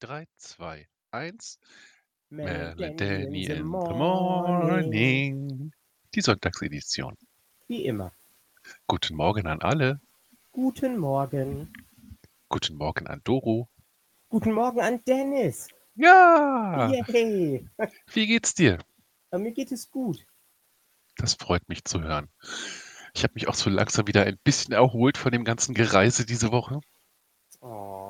3, 2, 1. Mel Mel and Danny Danny in the in the morning. Die Sonntagsedition. Wie immer. Guten Morgen an alle. Guten Morgen. Guten Morgen an Doro. Guten Morgen an Dennis. Ja, Yay. wie geht's dir? Äh, Mir geht es gut. Das freut mich zu hören. Ich habe mich auch so langsam wieder ein bisschen erholt von dem ganzen Gereise diese Woche. Oh,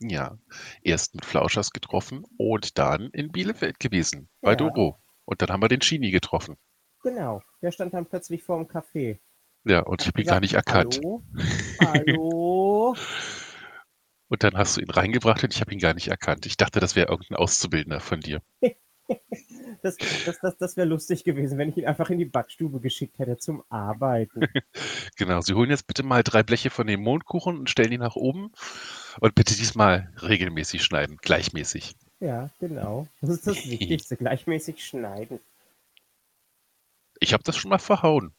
Ja, erst mit Flauschers getroffen und dann in Bielefeld gewesen, bei Ja. Doro. Und dann haben wir den Chini getroffen. genau. Der stand dann plötzlich vor dem Café. Ja, und ich habe ihn gar nicht erkannt. Hallo? Hallo? Und dann hast du ihn reingebracht und ich habe ihn gar nicht erkannt. Ich dachte, das wäre irgendein Auszubildender von dir. Das, das, das, das wäre lustig gewesen, wenn ich ihn einfach in die Backstube geschickt hätte zum Arbeiten. Genau, Sie holen jetzt bitte mal drei Bleche von dem Mondkuchen und stellen die nach oben. Und bitte diesmal regelmäßig schneiden, gleichmäßig. Ja, genau. Das ist das Wichtigste. Gleichmäßig schneiden. Ich habe das schon mal verhauen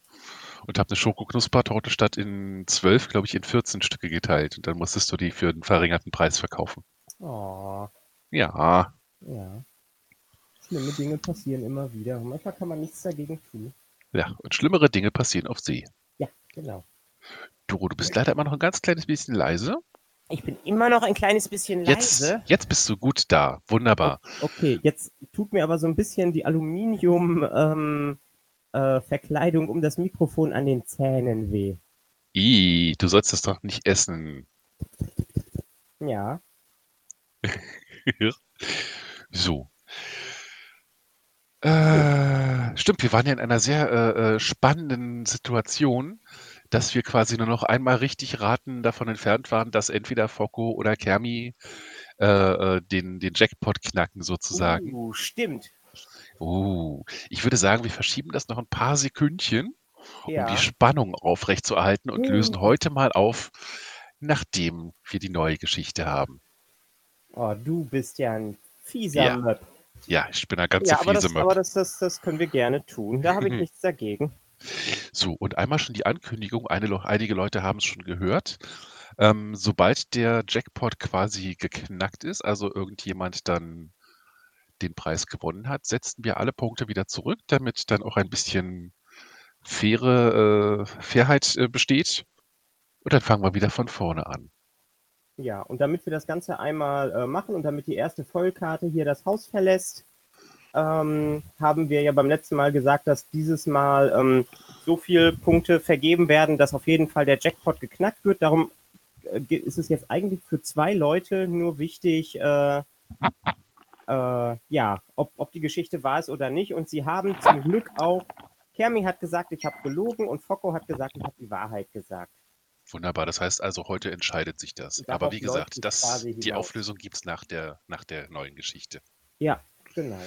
und habe eine Schokoknuspertorte statt in zwölf, glaube ich, in 14 Stücke geteilt. Und dann musstest du die für einen verringerten Preis verkaufen. Oh, Ja, ja. Schlimme Dinge passieren immer wieder. Und manchmal kann man nichts dagegen tun. ja. Und schlimmere Dinge passieren auf See. Ja, genau. Doro, du bist leider immer noch ein ganz kleines bisschen leise. Ich bin immer noch ein kleines bisschen Jetzt, leise. jetzt bist du gut da. Wunderbar. Okay, jetzt tut mir aber so ein bisschen die Aluminium-Verkleidung äh, Verkleidung um das Mikrofon an den Zähnen weh. Ih, du sollst das doch nicht essen. Ja, So. Äh, stimmt, wir waren ja in einer sehr äh, äh, spannenden Situation, dass wir quasi nur noch einmal richtig raten davon entfernt waren, dass entweder Focko oder Kermi äh, äh, den, den Jackpot knacken sozusagen. Uh, stimmt. Oh, ich würde sagen, wir verschieben das noch ein paar Sekündchen, um Ja. die Spannung aufrechtzuerhalten und Uh. lösen heute mal auf, nachdem wir die neue Geschichte haben. Oh, du bist ja ein fieser Ja, Möp. Ja, ich bin der ganze Ja, aber, das, aber das, das, das können wir gerne tun. Da habe ich nichts dagegen. So, und einmal schon die Ankündigung, eine, einige Leute haben es schon gehört. Ähm, sobald der Jackpot quasi geknackt ist, also irgendjemand dann den Preis gewonnen hat, setzen wir alle Punkte wieder zurück, damit dann auch ein bisschen faire äh, Fairheit äh, besteht. Und dann fangen wir wieder von vorne an. Ja, und damit wir das Ganze einmal äh, machen und damit die erste Vollkarte hier das Haus verlässt, ähm, haben wir ja beim letzten Mal gesagt, dass dieses Mal ähm, so viele Punkte vergeben werden, dass auf jeden Fall der Jackpot geknackt wird. Darum äh, ist es jetzt eigentlich für zwei Leute nur wichtig, äh, äh, ja, ob, ob die Geschichte wahr ist oder nicht. Und sie haben zum Glück auch, Kermi hat gesagt, ich habe gelogen und Focko hat gesagt, ich habe die Wahrheit gesagt. Wunderbar, das heißt also, heute entscheidet sich das. Und Aber darauf wie gesagt, es das, die. Auflösung gibt es nach der, nach der neuen Geschichte. Ja, genau.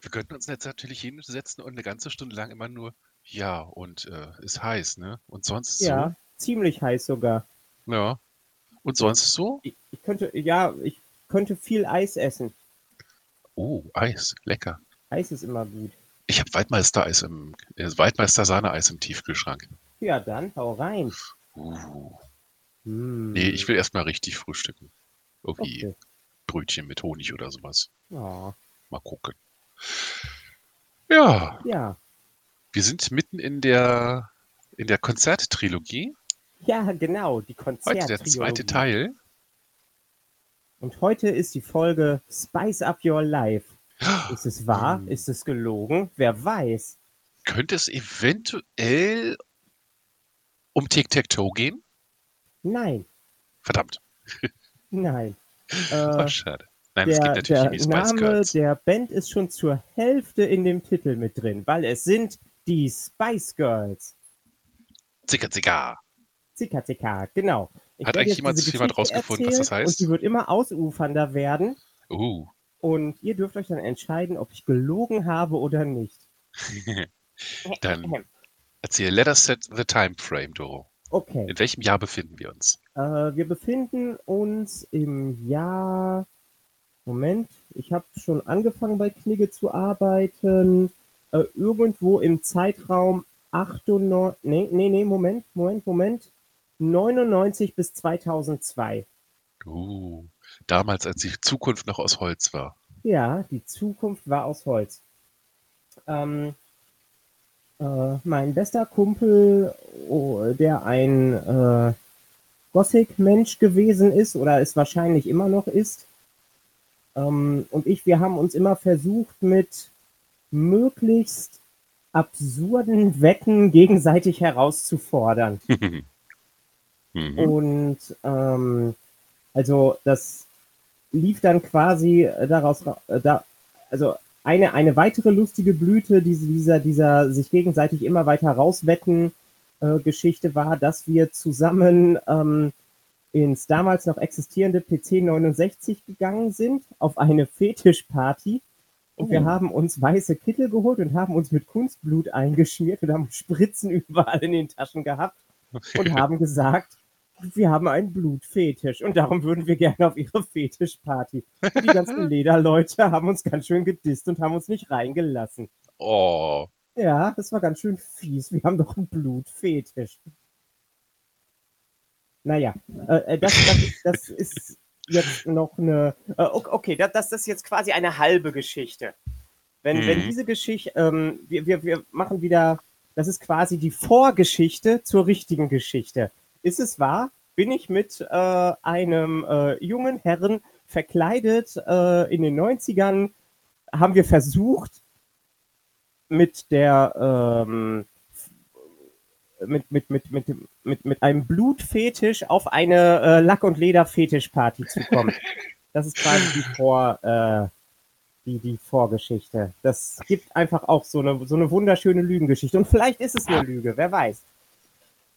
Wir könnten uns jetzt natürlich hinsetzen und eine ganze Stunde lang immer nur, ja, und äh, ist heiß, ne? Und sonst Ja, ziemlich heiß sogar. so? Ja. Und sonst so? Ich, ich könnte, ja, ich könnte viel Eis essen. Oh, Eis, lecker. Eis ist immer gut. Ich habe Waldmeister-Eis im, äh, Waldmeister-Sahne-Eis im Tiefkühlschrank. Ja, dann hau rein. Uh. Hm. Nee, ich will erstmal richtig frühstücken. Irgendwie Okay. Brötchen mit Honig oder sowas. Oh, Mal gucken. Ja, ja. wir sind mitten in der, in der Konzerttrilogie. Ja, genau, die Heute Konzert. der zweite Teil. Und heute ist die Folge Spice Up Your Life. Ist es wahr? Hm. Ist es gelogen? Wer weiß? Könnte es eventuell um Tic-Tac-Toe gehen? Nein, Verdammt. nein. Äh, schade. Nein, es der gibt natürlich der die Spice Name Girls. der Band ist schon zur Hälfte in dem Titel mit drin, weil es sind die Spice Girls. Zicker, zicker. Zika, zika, genau. Ich Hat eigentlich jemand- jemand rausgefunden, was das heißt? Und die wird immer ausufernder werden. Uh. Und ihr dürft euch dann entscheiden, ob ich gelogen habe oder nicht. Dann erzähl, let us set the time frame, Doro. Okay. In welchem Jahr befinden wir uns? Äh, wir befinden uns im Jahr. Moment, ich habe schon angefangen bei Knigge zu arbeiten. Äh, irgendwo im Zeitraum 98. Nee, nee, nee, Moment, Moment, Moment. 99 bis 2002. Uh. Damals, als die Zukunft noch aus Holz war. Ja, die Zukunft war aus Holz. Ähm, äh, mein bester Kumpel, oh, der ein äh, Gothic-Mensch gewesen ist oder es wahrscheinlich immer noch ist, ähm, und ich, wir haben uns immer versucht, mit möglichst absurden Wetten gegenseitig herauszufordern. mhm. Und ähm, also das lief dann quasi daraus, äh, da, also eine, eine weitere lustige Blüte diese, dieser, dieser sich gegenseitig immer weiter rauswetten äh, Geschichte war, dass wir zusammen ähm, ins damals noch existierende PC 69 gegangen sind, auf eine Fetischparty. Und oh. wir haben uns weiße Kittel geholt und haben uns mit Kunstblut eingeschmiert und haben Spritzen überall in den Taschen gehabt und haben gesagt, wir haben einen Blutfetisch und darum würden wir gerne auf ihre Fetischparty. Und die ganzen Lederleute haben uns ganz schön gedisst und haben uns nicht reingelassen. Oh. Ja, das war ganz schön fies. Wir haben doch einen Blutfetisch. Naja, äh, äh das, das, das ist jetzt noch eine. Äh, okay, das, das ist jetzt quasi eine halbe Geschichte. Wenn, mhm. wenn diese Geschichte, ähm, wir, wir, wir machen wieder, das ist quasi die Vorgeschichte zur richtigen Geschichte. Ist es wahr? Bin ich mit äh, einem äh, jungen Herrn verkleidet äh, in den 90ern, haben wir versucht, mit der ähm, mit, mit, mit, mit, mit, mit einem Blutfetisch auf eine äh, Lack- und Leder-Fetischparty zu kommen. Das ist quasi die, Vor, äh, die, die Vorgeschichte. Das gibt einfach auch so eine, so eine wunderschöne Lügengeschichte. Und vielleicht ist es eine Lüge, wer weiß.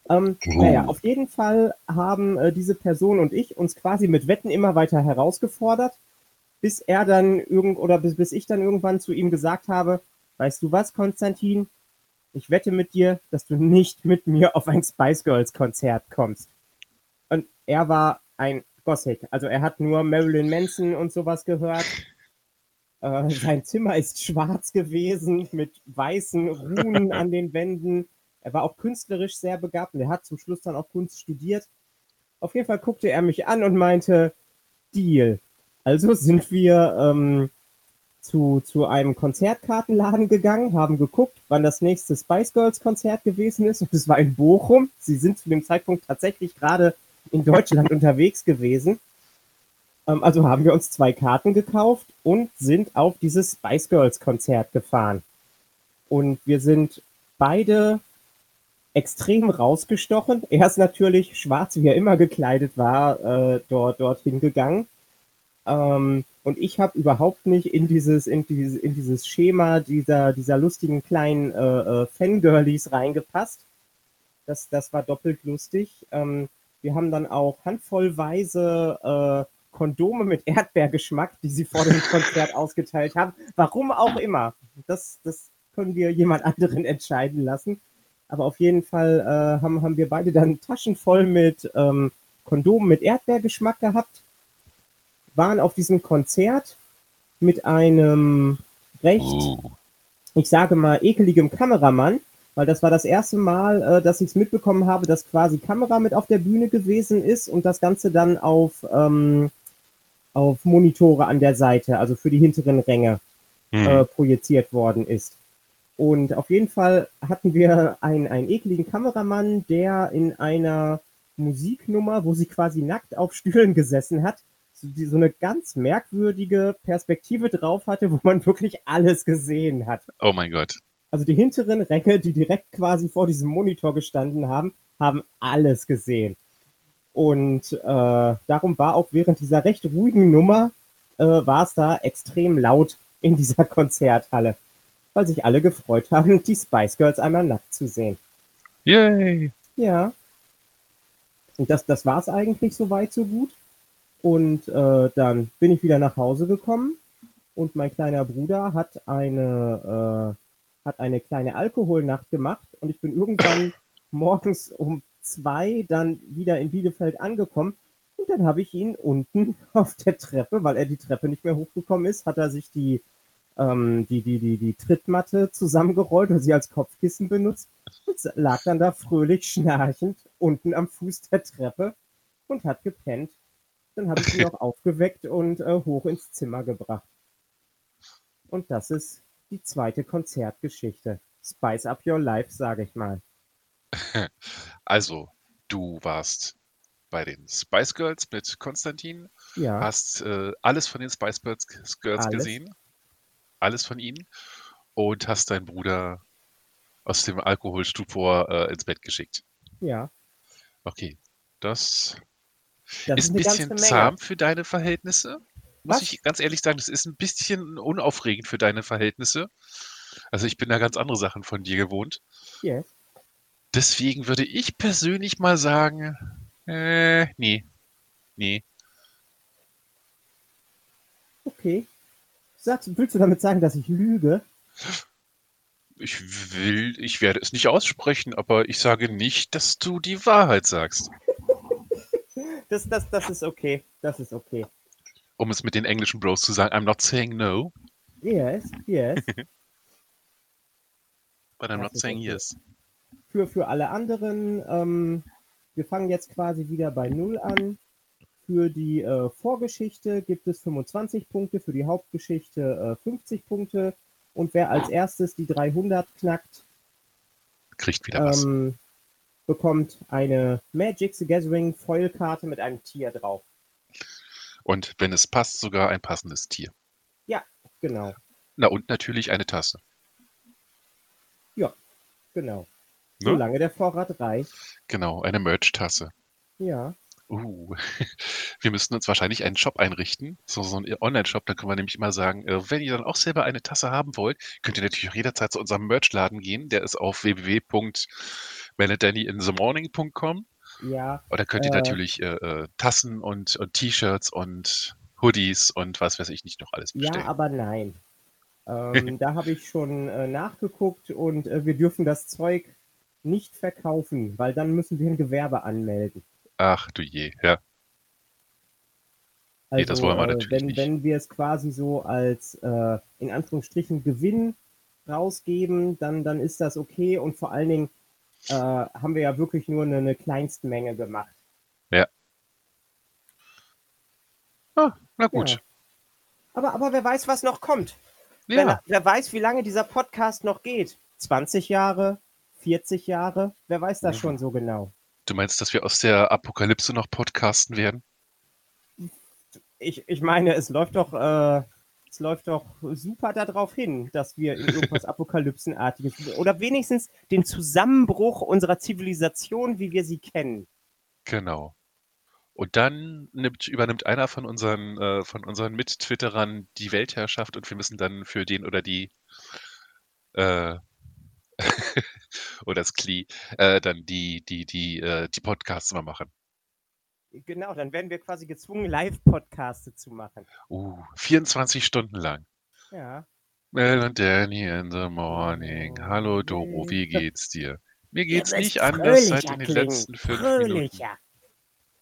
Ähm. Naja, auf jeden Fall haben äh, diese Person und ich uns quasi mit Wetten immer weiter herausgefordert, bis er dann irgend oder bis, bis ich dann irgendwann zu ihm gesagt habe, weißt du was, Konstantin, ich wette mit dir, dass du nicht mit mir auf ein Spice Girls Konzert kommst. Und er war ein Gothic. Also er hat nur Marilyn Manson und sowas gehört. Äh, sein Zimmer ist schwarz gewesen mit weißen Runen an den Wänden. Er war auch künstlerisch sehr begabt und er hat zum Schluss dann auch Kunst studiert. Auf jeden Fall guckte er mich an und meinte, Deal. Also sind wir ähm, zu, zu einem Konzertkartenladen gegangen, haben geguckt, wann das nächste Spice Girls Konzert gewesen ist und es war in Bochum. Sie sind zu dem Zeitpunkt tatsächlich gerade in Deutschland unterwegs gewesen. Ähm, also haben wir uns zwei Karten gekauft und sind auf dieses Spice Girls Konzert gefahren. Und wir sind beide extrem rausgestochen. Er ist natürlich schwarz, wie er immer gekleidet war, äh, dort dorthin gegangen. Ähm, und ich habe überhaupt nicht in dieses, in dieses, in dieses Schema dieser, dieser lustigen kleinen äh, äh, Fangirlies reingepasst. Das, das war doppelt lustig. Ähm, wir haben dann auch handvollweise äh, Kondome mit Erdbeergeschmack, die sie vor dem Konzert ausgeteilt haben. Warum auch immer. Das, das können wir jemand anderen entscheiden lassen. Aber auf jeden Fall äh, haben, haben wir beide dann Taschen voll mit ähm, Kondomen mit Erdbeergeschmack gehabt waren auf diesem Konzert mit einem recht, oh. ich sage mal, ekeligem Kameramann, weil das war das erste Mal, äh, dass ich es mitbekommen habe, dass quasi Kamera mit auf der Bühne gewesen ist und das Ganze dann auf, ähm, auf Monitore an der Seite, also für die hinteren Ränge, hm. äh, projiziert worden ist. Und auf jeden Fall hatten wir einen, einen ekligen Kameramann, der in einer Musiknummer, wo sie quasi nackt auf Stühlen gesessen hat, so, die, so eine ganz merkwürdige Perspektive drauf hatte, wo man wirklich alles gesehen hat. Oh mein Gott. Also die hinteren Ränge, die direkt quasi vor diesem Monitor gestanden haben, haben alles gesehen. Und äh, darum war auch während dieser recht ruhigen Nummer, äh, war es da extrem laut in dieser Konzerthalle, weil sich alle gefreut haben, die Spice Girls einmal nackt zu sehen. Yay! Ja. Und das, das war es eigentlich so weit, so gut. Und äh, dann bin ich wieder nach Hause gekommen. Und mein kleiner Bruder hat eine, äh, hat eine kleine Alkoholnacht gemacht. Und ich bin irgendwann morgens um zwei dann wieder in Bielefeld angekommen. Und dann habe ich ihn unten auf der Treppe, weil er die Treppe nicht mehr hochgekommen ist, hat er sich die, ähm, die, die, die, die Trittmatte zusammengerollt und sie als Kopfkissen benutzt und lag dann da fröhlich schnarchend unten am Fuß der Treppe und hat gepennt. Dann habe ich sie noch aufgeweckt und äh, hoch ins Zimmer gebracht. Und das ist die zweite Konzertgeschichte. Spice up your life, sage ich mal. Also, du warst bei den Spice Girls mit Konstantin, Ja, hast äh, alles von den Spice Girls, alles. gesehen, alles von ihnen und hast deinen Bruder aus dem Alkoholstupor äh, ins Bett geschickt. Ja, Okay, das das ist ein bisschen zahm für deine Verhältnisse. Muss Was? ich ganz ehrlich sagen, das ist ein bisschen unaufregend für deine Verhältnisse. Also ich bin da ganz andere Sachen von dir gewohnt. Yes. Deswegen würde ich persönlich mal sagen, äh, nee, nee. Okay. Sagst, willst du damit sagen, dass ich lüge? Ich will, ich werde es nicht aussprechen, aber ich sage nicht, dass du die Wahrheit sagst. Das, das, das ist okay. Das ist okay. Um es mit den englischen Bros zu sagen, I'm not saying no, Yes, yes. but I'm Das not saying okay. yes. Für, für alle anderen, ähm, wir fangen jetzt quasi wieder bei Null an. Für die äh, Vorgeschichte gibt es 25 Punkte, für die Hauptgeschichte äh, 50 Punkte. Und wer als erstes die 300 knackt, Kriegt wieder was. Bekommt eine Magic the Gathering Foilkarte mit einem Tier drauf. Und wenn es passt, sogar ein passendes Tier. Genau, Na und natürlich eine Tasse. genau. Ne? Solange der Vorrat reicht. Genau, eine Merch-Tasse. Ja, Uh, wir müssten uns wahrscheinlich einen Shop einrichten, so, so einen Online-Shop, da können wir nämlich immer sagen, äh, wenn ihr dann auch selber eine Tasse haben wollt, könnt ihr natürlich auch jederzeit zu unserem Merchladen gehen, der ist auf www.melodanyinthemorning.com ja. oder könnt ihr Äh. natürlich äh, äh, Tassen und, und T-Shirts und Hoodies und was weiß ich nicht noch alles bestellen. Ja, aber nein. Ähm, da habe ich schon äh, nachgeguckt und wir dürfen das Zeug nicht verkaufen, weil dann müssen wir ein Gewerbe anmelden. Ach du je, ja. Also, Nee, das wollen wir natürlich wenn, nicht. wenn wir es quasi so als äh, in Anführungsstrichen Gewinn rausgeben, dann, dann ist das okay und vor allen Dingen äh, haben wir ja wirklich nur eine, eine Kleinstmenge gemacht. Ah, na gut. Ja. Aber, aber wer weiß, was noch kommt. Ja, Wer, wer weiß, wie lange dieser Podcast noch geht. 20 Jahre, 40 Jahre, wer weiß das Mhm. schon so genau. Du meinst, dass wir aus der Apokalypse noch podcasten werden? Ich, ich meine, es läuft doch, äh, es läuft doch super darauf hin, dass wir in irgendwas Apokalypsenartiges oder wenigstens den Zusammenbruch unserer Zivilisation, wie wir sie kennen. Genau. Und dann nimmt, übernimmt einer von unseren, äh, von unseren Mit-Twitterern die Weltherrschaft und wir müssen dann für den oder die äh, oder das Kli äh, dann die, die, die, äh, die Podcasts immer machen. Genau, dann werden wir quasi gezwungen, Live-Podcaste zu machen. Uh, 24 Stunden lang. Ja. Mel und Danny in the morning. Hallo Doro, wie geht's dir? Mir geht's Ihr nicht anders seit in den klingen, letzten fünf Minuten. Fröhlicher.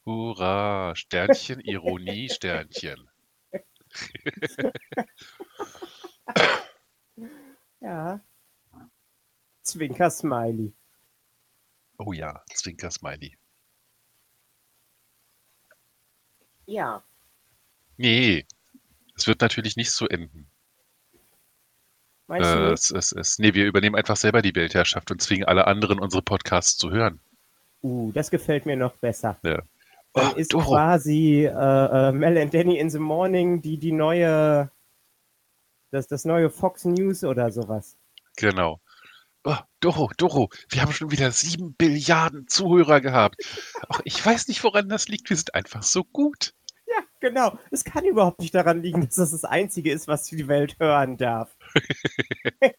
Hurra, Sternchen, Ironie, Sternchen. Ja. Zwinker-Smiley. Oh ja, Zwinker-Smiley. Ja. Nee, es wird natürlich nicht so enden. Meinst Äh, du nicht? es, es, es, nee, wir übernehmen einfach selber die Weltherrschaft und zwingen alle anderen, unsere Podcasts zu hören. Uh, das gefällt mir noch besser. Ja. Dann Oh, ist Doro, quasi äh, äh, Mel and Danny in the Morning die, die neue, das, das neue Fox News oder sowas. genau. Oh, Doro, Doro, wir haben schon wieder sieben Billiarden Zuhörer gehabt. Ach, ich weiß nicht, woran das liegt. Wir sind einfach so gut. Ja, genau. Es kann überhaupt nicht daran liegen, dass das das Einzige ist, was die Welt hören darf.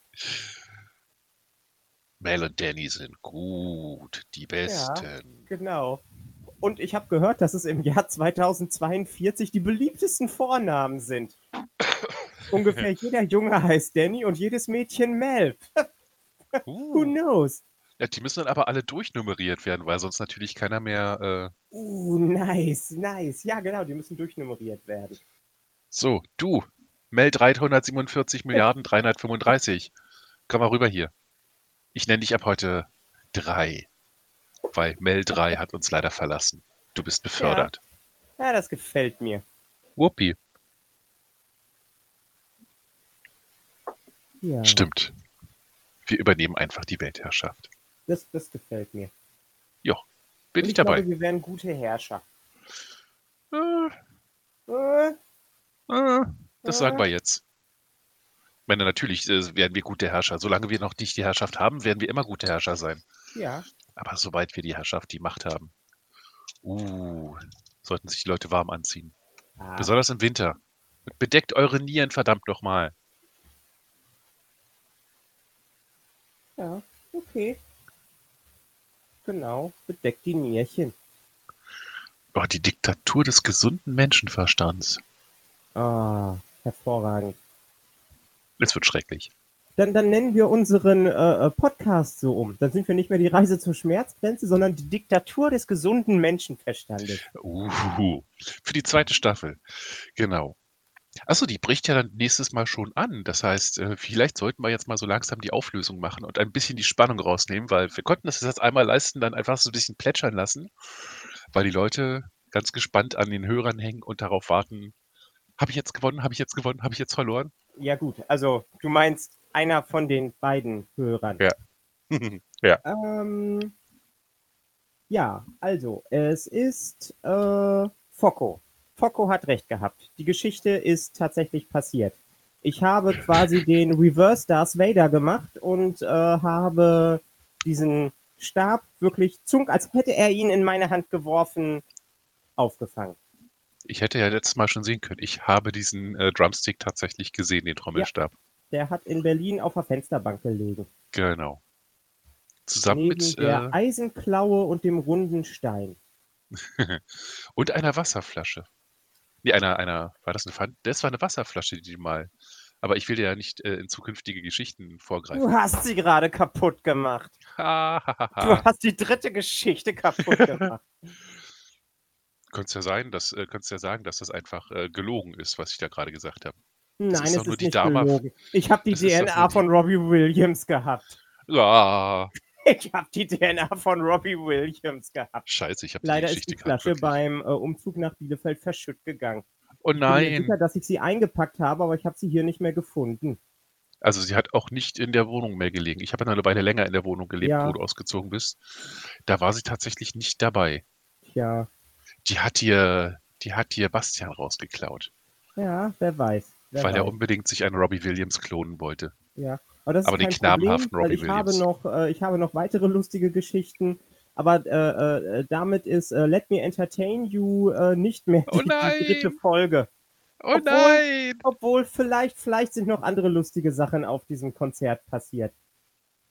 Mel und Danny sind gut, die Besten. Genau. Und ich habe gehört, dass es im Jahr 2042 die beliebtesten Vornamen sind. Ungefähr jeder Junge heißt Danny und jedes Mädchen Mel. Who Uh. knows? Ja, die müssen dann aber alle durchnummeriert werden, weil sonst natürlich keiner mehr. Äh... Uh, nice, nice. Ja, genau, die müssen durchnummeriert werden. So, du, Mel 347 Milliarden 335. Komm mal rüber hier. Ich nenne dich ab heute 3, weil Mel 3 hat uns leider verlassen. Du bist befördert. Ja, das gefällt mir. Whoopi. Ja, Stimmt. Wir übernehmen einfach die Weltherrschaft. das, das gefällt mir. Bin Und ich ich dabei. glaube, wir wären gute Herrscher. Äh, Äh, äh, das äh. sagen wir jetzt. Ich meine, natürlich äh, werden wir gute Herrscher. Solange wir noch nicht die Herrschaft haben, werden wir immer gute Herrscher sein. Ja, Aber sobald wir die Herrschaft, die Macht haben, uh, sollten sich die Leute warm anziehen. ah, Besonders im Winter. Bedeckt eure Nieren verdammt nochmal. Ja, okay. Genau, bedeckt die Nierchen. Oh, die Diktatur des gesunden Menschenverstands. Ah, hervorragend. Es wird schrecklich. Dann, dann nennen wir unseren äh, äh, Podcast so um. Dann sind wir nicht mehr die Reise zur Schmerzgrenze, sondern die Diktatur des gesunden Menschenverstandes. Uh, für die zweite Staffel. Genau. Achso, die bricht ja dann nächstes Mal schon an. Das heißt, äh, vielleicht sollten wir jetzt mal so langsam die Auflösung machen und ein bisschen die Spannung rausnehmen, weil wir konnten das jetzt einmal leisten, dann einfach so ein bisschen plätschern lassen, weil die Leute ganz gespannt an den Hörern hängen und darauf warten, habe ich jetzt gewonnen, habe ich jetzt gewonnen, habe ich jetzt verloren? Ja gut, also du meinst einer von den beiden Hörern. Ja. Ähm, ja, also es ist äh, Focko. Focko hat recht gehabt. Die Geschichte ist tatsächlich passiert. Ich habe quasi den Reverse Darth Vader gemacht und äh, habe diesen Stab wirklich zunk, als hätte er ihn in meine Hand geworfen, aufgefangen. Ich hätte ja letztes Mal schon sehen können. Ich habe diesen äh, Drumstick tatsächlich gesehen, den Trommelstab. Der hat in Berlin auf der Fensterbank gelegen. Genau. Zusammen neben mit der äh, Eisenklaue und dem runden Stein. und einer Wasserflasche. Nee, einer, einer, war das eine Pfand? Das war eine Wasserflasche, die mal. Aber ich will dir ja nicht äh, in zukünftige Geschichten Du vorgreifen. hast sie gerade kaputt gemacht. Ha, ha, ha, Du ha. hast die dritte Geschichte kaputt gemacht. Könnte es ja sein, dass, äh, könntest ja sagen, dass das einfach äh, gelogen ist, was ich da gerade gesagt habe. Nein, ist es doch nur ist die nicht Dame- gelogen. Ich habe die Das ist DNA die- von Robbie Williams gehabt. Ah, Ich habe die DNA von Robbie Williams gehabt. scheiße, ich habe die Leider ist die Flasche gehabt, beim äh, Umzug nach Bielefeld verschütt gegangen. Oh Ich bin mir nein. sicher, dass ich sie eingepackt habe, aber ich habe sie hier nicht mehr gefunden. Also sie hat auch nicht in der Wohnung mehr gelegen. Ich habe ja eine Weile länger in der Wohnung gelebt, Ja. wo du ausgezogen bist. Da war sie tatsächlich nicht dabei. Tja, Die hat dir, die hat dir Bastian rausgeklaut, ja, wer weiß. Wer weil weiß. er unbedingt sich einen Robbie Williams klonen wollte. Ja, aber das ist Aber den kein knabenhaften Problem, Robbie ich habe Williams. noch, äh, ich habe noch weitere lustige Geschichten. Aber äh, äh, damit ist äh, Let Me Entertain You äh, nicht mehr Oh die, die dritte Folge. Oh Obwohl- nein! Obwohl vielleicht, vielleicht sind noch andere lustige Sachen auf diesem Konzert passiert.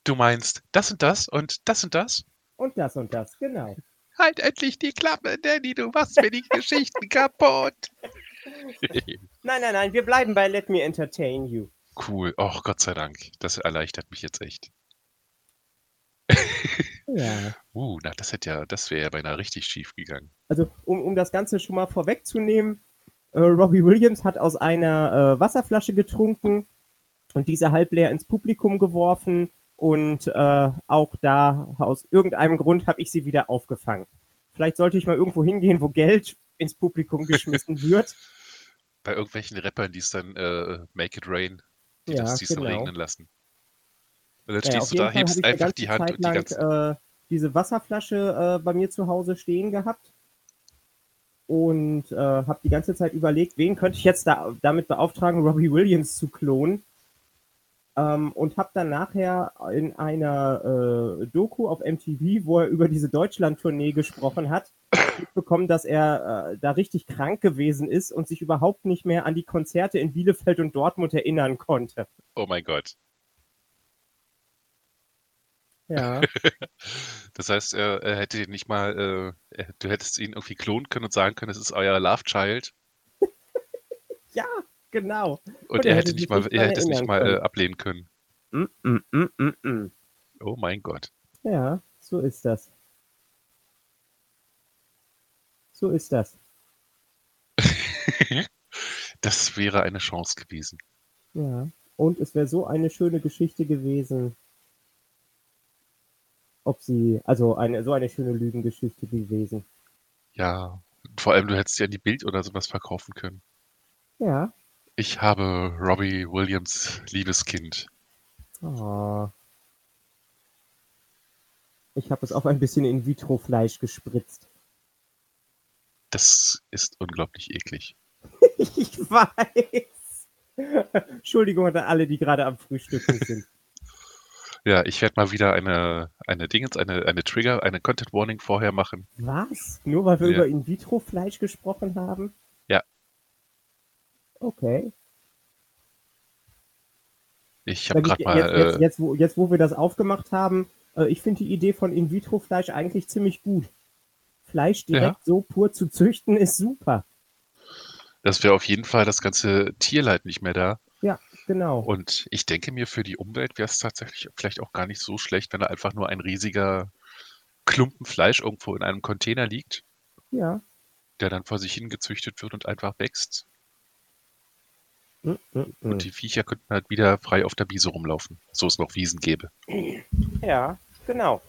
Du meinst das und das und das und das? Und das und das, genau. Halt endlich die Klappe, Danny, du machst mir die Geschichten kaputt. Nein, nein, nein, wir bleiben bei Let Me Entertain You. Cool. Oh, Gott sei Dank. Das erleichtert mich jetzt echt. Ja. Uh, na, das hätte ja, das wäre ja beinahe richtig schief gegangen. Also, um, um das Ganze schon mal vorwegzunehmen, äh, Robbie Williams hat aus einer äh, Wasserflasche getrunken und diese halb leer ins Publikum geworfen und äh, auch da aus irgendeinem Grund habe ich sie wieder aufgefangen. Vielleicht sollte ich mal irgendwo hingehen, wo Geld ins Publikum geschmissen wird. Bei irgendwelchen Rappern, die es dann äh, Make It Rain, die Ja, das, die es dann genau. regnen lassen. Und dann stehst du da, hebst habe ich einfach die Hand Zeit und die lang ganze. äh, diese Wasserflasche äh, bei mir zu Hause stehen gehabt und äh, habe die ganze Zeit überlegt, wen könnte ich jetzt da, damit beauftragen, Robbie Williams zu klonen. Ähm, und habe dann nachher in einer äh, Doku auf MTV, wo er über diese Deutschland-Tournee gesprochen hat, mitbekommen, dass er äh, da richtig krank gewesen ist und sich überhaupt nicht mehr an die Konzerte in Bielefeld und Dortmund erinnern konnte. Oh mein Gott. Ja. Das heißt, er, er hätte ihn nicht mal, äh, du hättest ihn irgendwie klonen können und sagen können, es ist euer Love Child. Ja, genau. Und, Und er er hätte nicht mal, nicht er hätte es nicht mal äh, können. ablehnen können. Mm, mm, mm, mm, mm. Oh mein Gott. Ja, so ist das. So ist das. Das wäre eine Chance gewesen. Ja. Und es wäre so eine schöne Geschichte gewesen, ob sie, also eine, so eine schöne Lügengeschichte gewesen. Ja, Vor allem, du hättest ja die Bild oder sowas verkaufen können. Ja. Ich habe Robbie Williams Liebeskind. Oh. Ich habe es auf ein bisschen In-vitro-Fleisch gespritzt. Das ist unglaublich eklig. ich weiß. Entschuldigung an alle, die gerade am Frühstücken sind. Ja, ich werde mal wieder eine, eine Dingens, eine, eine Trigger, eine Content Warning vorher machen. Was? Nur weil wir Ja. über In-vitro-Fleisch gesprochen haben? Ja. Okay. Ich habe gerade mal, jetzt, jetzt, äh, jetzt, wo, jetzt, wo wir das aufgemacht haben, äh, ich finde die Idee von In-vitro-Fleisch eigentlich ziemlich gut. Fleisch direkt so pur zu züchten ist super. das wäre auf jeden Fall das ganze Tierleid nicht mehr da. Genau. Und ich denke mir, für die Umwelt wäre es tatsächlich vielleicht auch gar nicht so schlecht, wenn da einfach nur ein riesiger Klumpen Fleisch irgendwo in einem Container liegt, ja. der dann vor sich hingezüchtet wird und einfach wächst. Mm, mm, mm. Und die Viecher könnten halt wieder frei auf der Wiese rumlaufen, so es noch Wiesen gäbe. Ja, genau.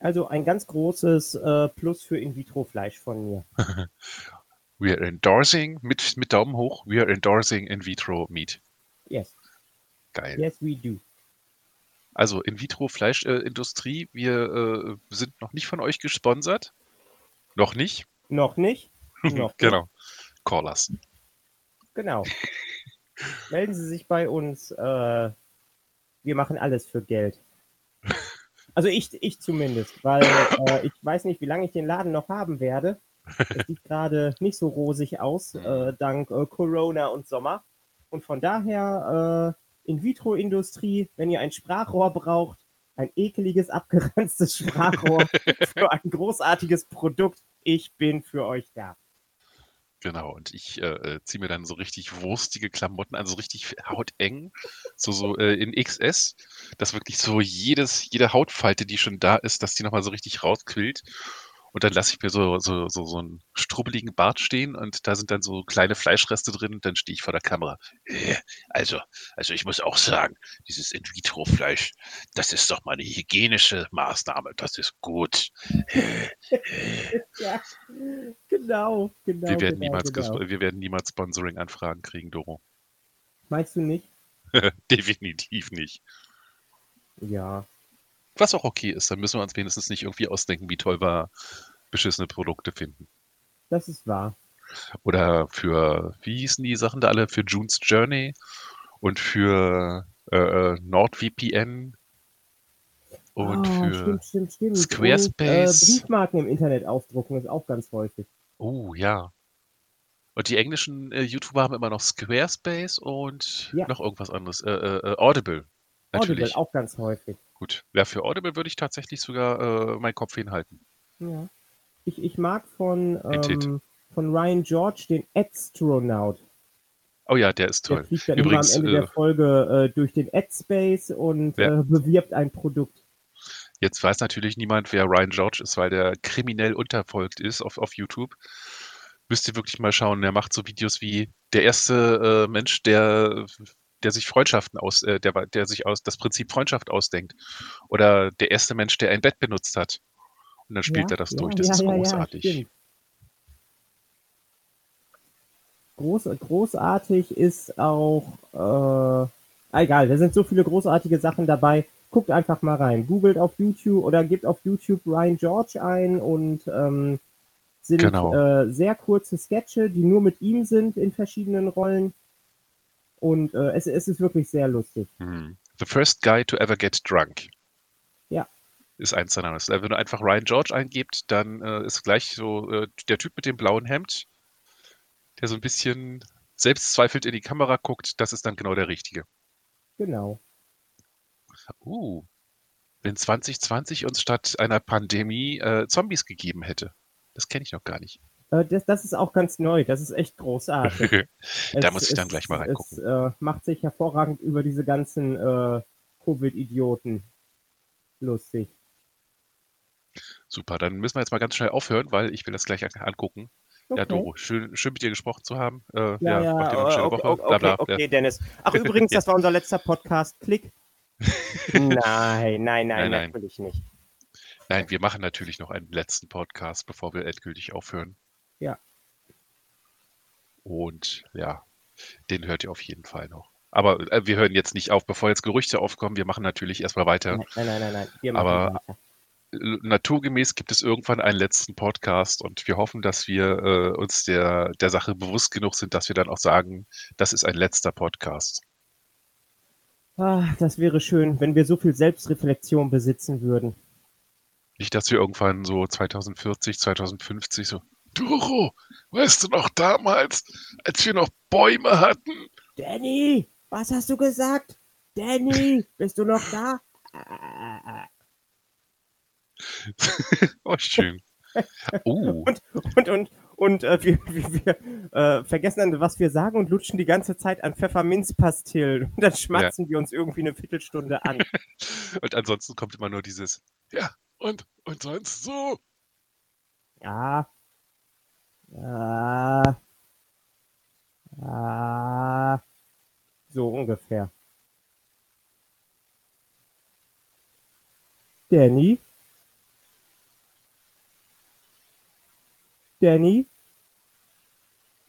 Also ein ganz großes äh, Plus für In-vitro-Fleisch von mir. We are endorsing, mit, mit Daumen hoch, we are endorsing in vitro meat. Yes, Geil. yes we do. Also in vitro Fleischindustrie, wir äh, sind noch nicht von euch gesponsert. Noch nicht. Noch nicht? Noch genau. Call us. Nicht. Genau. Melden Sie sich bei uns. Äh, wir machen alles für Geld. Also ich, ich zumindest, weil äh, ich weiß nicht, wie lange ich den Laden noch haben werde. Es sieht gerade nicht so rosig aus, äh, dank äh, Corona und Sommer. Und von daher, äh, In-vitro-Industrie, wenn ihr ein Sprachrohr braucht, ein ekeliges, abgeranztes Sprachrohr für ein großartiges Produkt, ich bin für euch da. Genau, und ich äh, ziehe mir dann so richtig wurstige Klamotten an, so richtig hauteng, so, so äh, in XS, dass wirklich so jedes, jede Hautfalte, die schon da ist, dass die nochmal so richtig rausquillt. Und dann lasse ich mir so, so, so, so einen strubbeligen Bart stehen und da sind dann so kleine Fleischreste drin und dann stehe ich vor der Kamera. Äh, Also, also ich muss auch sagen, dieses In-vitro-Fleisch, das ist doch mal eine hygienische Maßnahme, das ist gut. Ja, genau, genau. Wir werden, genau, niemals, genau. wir werden niemals Sponsoring-Anfragen kriegen, Doro. Meinst du nicht? Definitiv nicht. Ja. Was auch okay ist, dann müssen wir uns wenigstens nicht irgendwie ausdenken, wie toll wir beschissene Produkte finden. Das ist wahr. Oder für, wie hießen die Sachen da alle? Für June's Journey und für äh, äh, NordVPN und Ah, für. stimmt, stimmt, stimmt. Squarespace. Und, äh, Briefmarken im Internet ausdrucken ist auch ganz häufig. Oh, ja. Und die englischen äh, YouTuber haben immer noch Squarespace und Ja. noch irgendwas anderes. Äh, äh, äh, Audible. Natürlich. Audible auch ganz häufig. Gut. Ja, für Audible würde ich tatsächlich sogar äh, meinen Kopf hinhalten. Ja. Ich, ich mag von, ähm, von Ryan George den Astronaut. Oh ja, der ist Der toll. fliegt dann Übrigens, immer am Ende äh, der Folge äh, durch den Ad-Space und Ja. äh, bewirbt ein Produkt. Jetzt weiß natürlich niemand, wer Ryan George ist, weil der kriminell unterfolgt ist auf, auf YouTube. Müsst ihr wirklich mal schauen. Der macht so Videos wie der erste äh, Mensch, der, der sich Freundschaften aus, äh, der, der sich aus das Prinzip Freundschaft ausdenkt. Oder der erste Mensch, der ein Bett benutzt hat. Und dann spielt ja, er das ja, durch. Das ja, ist großartig. Groß, großartig ist auch, äh, egal, da sind so viele großartige Sachen dabei. Guckt einfach mal rein. Googelt auf YouTube oder gebt auf YouTube Ryan George ein und ähm, sind Genau. äh, sehr kurze Sketche, die nur mit ihm sind in verschiedenen Rollen. Und äh, es, es ist wirklich sehr lustig. Hm. The first guy to ever get drunk. Ja. Ist eins seiner. Namen. Wenn du einfach Ryan George eingebt, dann äh, ist gleich so äh, der Typ mit dem blauen Hemd, der so ein bisschen selbstzweifelt in die Kamera guckt, das ist dann genau der Richtige. Genau. Uh, wenn 2020 uns statt einer Pandemie äh, Zombies gegeben hätte. Das kenne ich noch gar nicht. Äh, das, das ist auch ganz neu. Das ist echt großartig. Da Es- muss ich dann es- gleich mal reingucken. Es äh, macht sich hervorragend über diese ganzen äh, Covid-Idioten lustig. Super, dann müssen wir jetzt mal ganz schnell aufhören, weil ich will das gleich an angucken. Ja, Okay. Doro, schön, schön mit dir gesprochen zu haben. Äh, Ja, ja, macht dir eine schöne okay, Woche. okay, Bla, bla, okay, ja. Dennis. Ach, übrigens, das war unser letzter Podcast. Klick. Nein, nein, nein, Nein, nein. natürlich nicht. Nein, wir machen natürlich noch einen letzten Podcast, bevor wir endgültig aufhören. Ja. Und ja, den hört ihr auf jeden Fall noch. Aber äh, wir hören jetzt nicht auf, bevor jetzt Gerüchte aufkommen. Wir machen natürlich erstmal weiter. Nein, nein, nein, nein. Wir machen Aber- weiter. Naturgemäß gibt es irgendwann einen letzten Podcast und wir hoffen, dass wir äh, uns der, der Sache bewusst genug sind, dass wir dann auch sagen, das ist ein letzter Podcast. Ah, das wäre schön, wenn wir so viel Selbstreflexion besitzen würden. Nicht, dass wir irgendwann so 2040, 2050 so, Duro, weißt du noch damals, als wir noch Bäume hatten? Danny, was hast du gesagt? Danny, bist du noch da? Oh, schön. Oh, Und, und, und äh, wir, wir, wir äh, vergessen dann, was wir sagen und lutschen die ganze Zeit an Pfefferminzpastillen. Und dann schmatzen wir uns irgendwie eine Viertelstunde an. und ansonsten kommt immer nur dieses, ja, und, und sonst so. Ja. Ja. Ja. So ungefähr. Danny? Danny?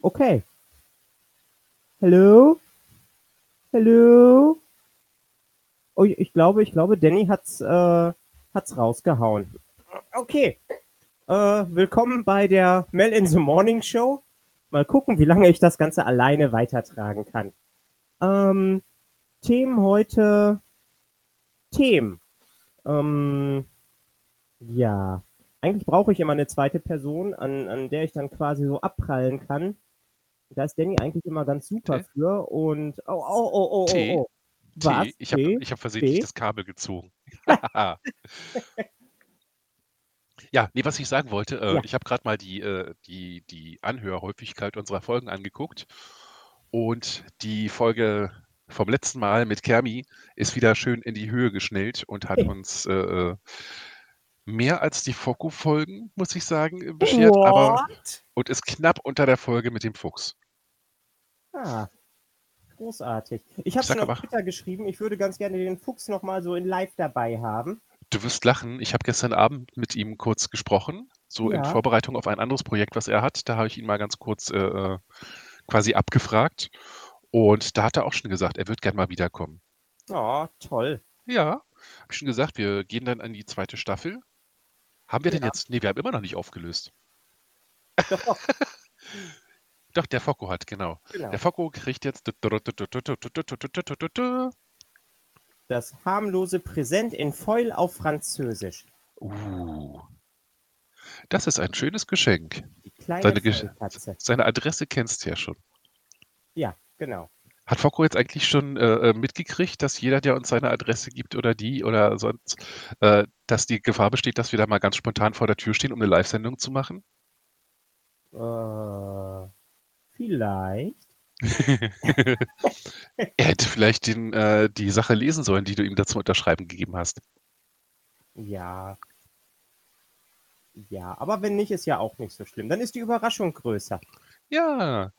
Okay. Hallo? Hallo? Oh, ich glaube, ich glaube, Danny hat's, äh, hat's rausgehauen. Okay. Äh, willkommen bei der Mel in the Morning Show. Mal gucken, wie lange ich das Ganze alleine weitertragen kann. Ähm, Themen heute. Themen. Ähm, ja. Eigentlich brauche ich immer eine zweite Person, an, an der ich dann quasi so abprallen kann. Da ist Danny eigentlich immer ganz super Tee? für. Und. Oh, oh, oh, oh, oh, Tee? oh. Was? Tee, ich habe ich hab versehentlich das Kabel gezogen. ja, nee, was ich sagen wollte, äh, Ja. ich habe gerade mal die, äh, die, die Anhörhäufigkeit unserer Folgen angeguckt und die Folge vom letzten Mal mit Kermi ist wieder schön in die Höhe geschnellt und hat Hey. uns äh, äh, mehr als die Foko-Folgen, muss ich sagen, beschert, aber What? und ist knapp unter der Folge mit dem Fuchs. Ah, großartig. Ich habe Sag schon auf Twitter geschrieben, ich würde ganz gerne den Fuchs nochmal so in live dabei haben. Du wirst lachen. Ich habe gestern Abend mit ihm kurz gesprochen, so in Ja. Vorbereitung auf ein anderes Projekt, was er hat. Da habe ich ihn mal ganz kurz äh, äh, quasi abgefragt. Und da hat er auch schon gesagt, er wird gern mal wiederkommen. Oh, toll. Ja, habe ich schon gesagt, wir gehen dann an die zweite Staffel. Haben wir denn Ja. jetzt? Nee, wir haben immer noch nicht aufgelöst. Doch, doch, der Focko hat, genau. genau. Der Focko kriegt jetzt Das harmlose Präsent in Foil auf Französisch. Uh, das ist ein schönes Geschenk. Die kleine Seine Gesch- Katze. Seine Adresse kennst du ja schon. Ja, genau. Hat Focko jetzt eigentlich schon äh, äh, mitgekriegt, dass jeder, der uns seine Adresse gibt oder die oder sonst, äh, dass die Gefahr besteht, dass wir da mal ganz spontan vor der Tür stehen, um eine Live-Sendung zu machen? Äh, vielleicht. er hätte vielleicht den, äh, die Sache lesen sollen, die du ihm dazu unterschreiben gegeben hast. Ja. Ja, aber wenn nicht, ist ja auch nicht so schlimm. Dann ist die Überraschung größer. Ja,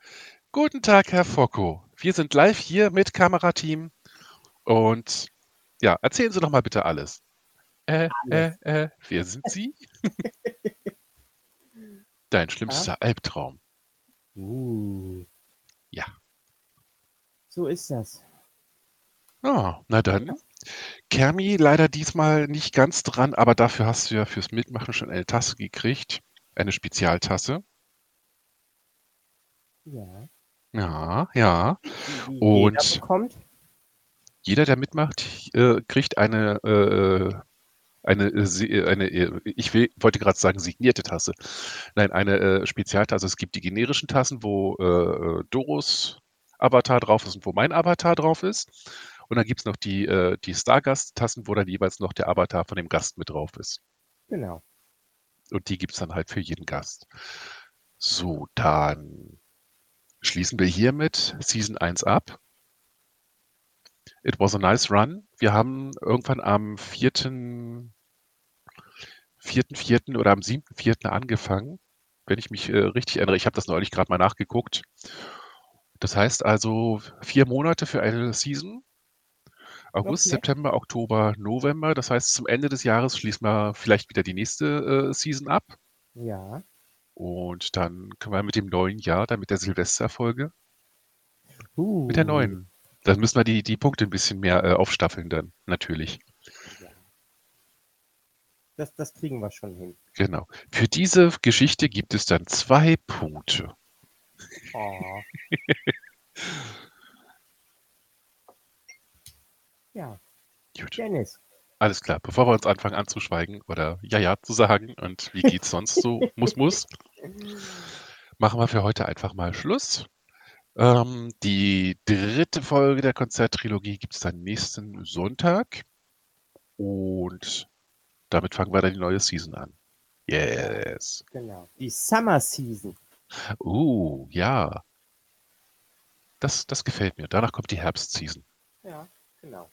guten Tag, Herr Focko. Wir sind live hier mit Kamerateam und ja, erzählen Sie doch mal bitte alles. Äh, Alles. äh, äh, wer sind Sie? Dein schlimmster Albtraum. Uh. Ja. So ist das. Ah, na dann. Kermi leider diesmal nicht ganz dran, aber dafür hast du ja fürs Mitmachen schon eine Tasse gekriegt. Eine Spezialtasse. Ja. Ja, ja. Die, Und- jeder bekommt. Jeder, der mitmacht, äh, kriegt eine, äh, eine, äh, eine ich will, wollte gerade sagen signierte Tasse. Nein, eine Spezialtasse. Es gibt die generischen Tassen, wo Doros Avatar drauf ist und wo mein Avatar drauf ist. Und dann gibt es noch die, äh, die Stargast-Tassen, wo dann jeweils noch der Avatar von dem Gast mit drauf ist. Genau. Und die gibt es dann halt für jeden Gast. So, dann schließen wir hiermit Season 1 ab. It was a nice run. Wir haben irgendwann am 4. 4.4. oder am 7.4. angefangen, wenn ich mich äh, richtig erinnere. Ich habe das neulich gerade mal nachgeguckt. Das heißt also vier Monate für eine Season. August, Okay. September, Oktober, November. Das heißt, zum Ende des Jahres schließen wir vielleicht wieder die nächste äh, Season ab. Ja. Und dann können wir mit dem neuen Jahr, dann mit der Silvesterfolge, Uh. mit der neuen. Dann müssen wir die, die Punkte ein bisschen mehr äh, aufstaffeln dann, natürlich. Ja. Das, das kriegen wir schon hin. Genau. Für diese Geschichte gibt es dann zwei Punkte. Oh. ja, Gut. Dennis. Alles klar. Bevor wir uns anfangen anzuschweigen oder ja, ja zu sagen und wie geht's sonst so, muss, muss, machen wir für heute einfach mal Schluss. Ähm, die dritte Folge der Konzerttrilogie gibt es dann nächsten Sonntag. Und damit fangen wir dann die neue Season an. Yes. Genau. Die Summer Season. Uh, ja. Das, das gefällt mir. Danach kommt die Herbstseason. Ja, genau.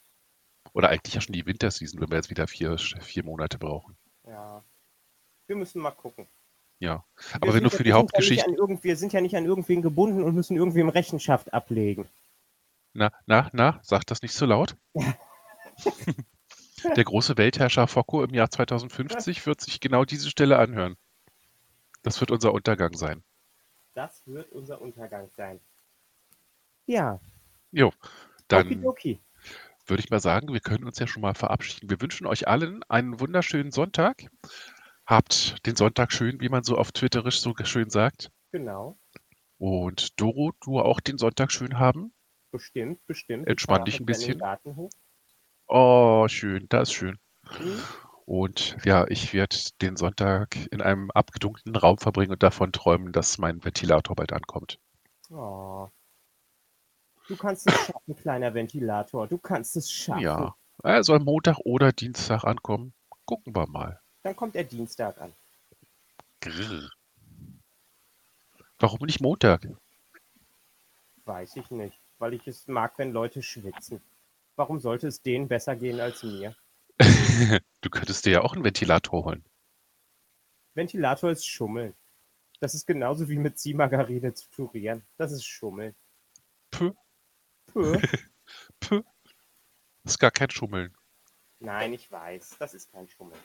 Oder eigentlich ja schon die Winterseason, wenn wir jetzt wieder vier, vier Monate brauchen. Ja. Wir müssen mal gucken. Ja. Wir Aber wenn ja- für die ja Hauptgeschichte. irgend- Wir sind ja nicht an irgendwen gebunden und müssen irgendwem Rechenschaft ablegen. Na, na, na, sag das nicht so laut. Der große Weltherrscher Focko im Jahr 2050 wird sich genau diese Stelle anhören. Das wird unser Untergang sein. Das wird unser Untergang sein. Ja, Jo, dann okidoki. würde ich mal sagen, wir können uns ja schon mal verabschieden. Wir wünschen euch allen einen wunderschönen Sonntag. Habt den Sonntag schön, wie man so auf Twitterisch so schön sagt. Genau. Und Doro, du auch den Sonntag schön haben. Bestimmt, bestimmt. Entspann Ich dich ein bisschen. Oh, schön, das ist schön. Hm? Und ja, ich werde den Sonntag in einem abgedunkelten Raum verbringen und davon träumen, dass mein Ventilator bald ankommt. Oh. Du kannst es schaffen, kleiner Ventilator. Du kannst es schaffen. Ja, er soll Montag oder Dienstag ankommen. Gucken wir mal. Dann kommt er Dienstag an. Grrr. Warum nicht Montag? Weiß ich nicht, weil ich es mag, wenn Leute schwitzen. Warum sollte es denen besser gehen als mir? Du könntest dir ja auch einen Ventilator holen. Ventilator ist Schummeln. Das ist genauso wie mit Ziehmargarine zu turieren. Das ist Schummeln. Puh, Puh. puh. Das ist gar kein Schummeln. Nein, ich weiß. Das ist kein Schummeln.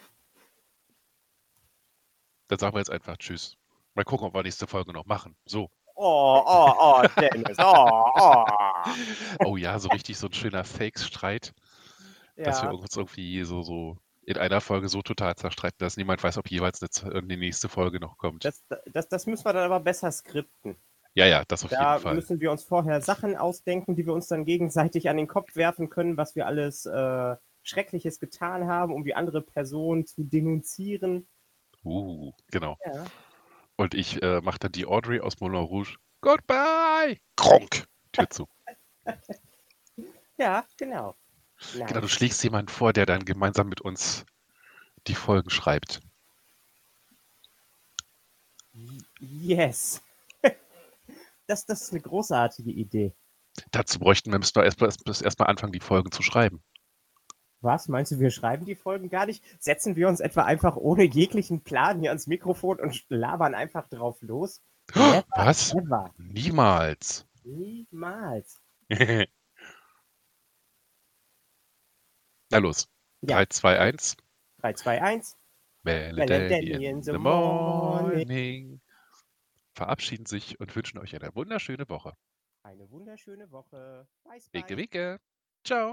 Dann sagen wir jetzt einfach Tschüss. Mal gucken, ob wir nächste Folge noch machen. So. Oh, oh, oh, Dennis. Oh, oh. Oh ja, so richtig so ein schöner Fake-Streit, dass wir Ja, uns irgendwie so, so in einer Folge so total zerstreiten, dass niemand weiß, ob jeweils eine, eine nächste Folge noch kommt. das, das, das müssen wir dann aber besser skripten. Ja, ja, das auf Da jeden Fall. müssen wir uns vorher Sachen ausdenken, die wir uns dann gegenseitig an den Kopf werfen können, was wir alles äh, Schreckliches getan haben, um die andere Person zu denunzieren. Uh, genau. Ja. Und ich äh, mache dann die Audrey aus Moulin Rouge. Goodbye! Kronk! Tür zu. Ja, genau. Nein. Genau, du schlägst jemanden vor, der dann gemeinsam mit uns die Folgen schreibt. Yes. Das, das ist eine großartige Idee. Dazu bräuchten wir, müssten wir erstmal erst, erst anfangen, die Folgen zu schreiben. Was? Meinst du, wir schreiben die Folgen gar nicht? Setzen wir uns etwa einfach ohne jeglichen Plan hier ans Mikrofon und labern einfach drauf los? Never Was? ever. Niemals. Niemals. Na los. Ja. 3, 2, 1. 3, 2, 1. Melody in the morning. Verabschieden sich und wünschen euch eine wunderschöne Woche. Eine wunderschöne Woche. Bye, bye. Winke, winke. Ciao.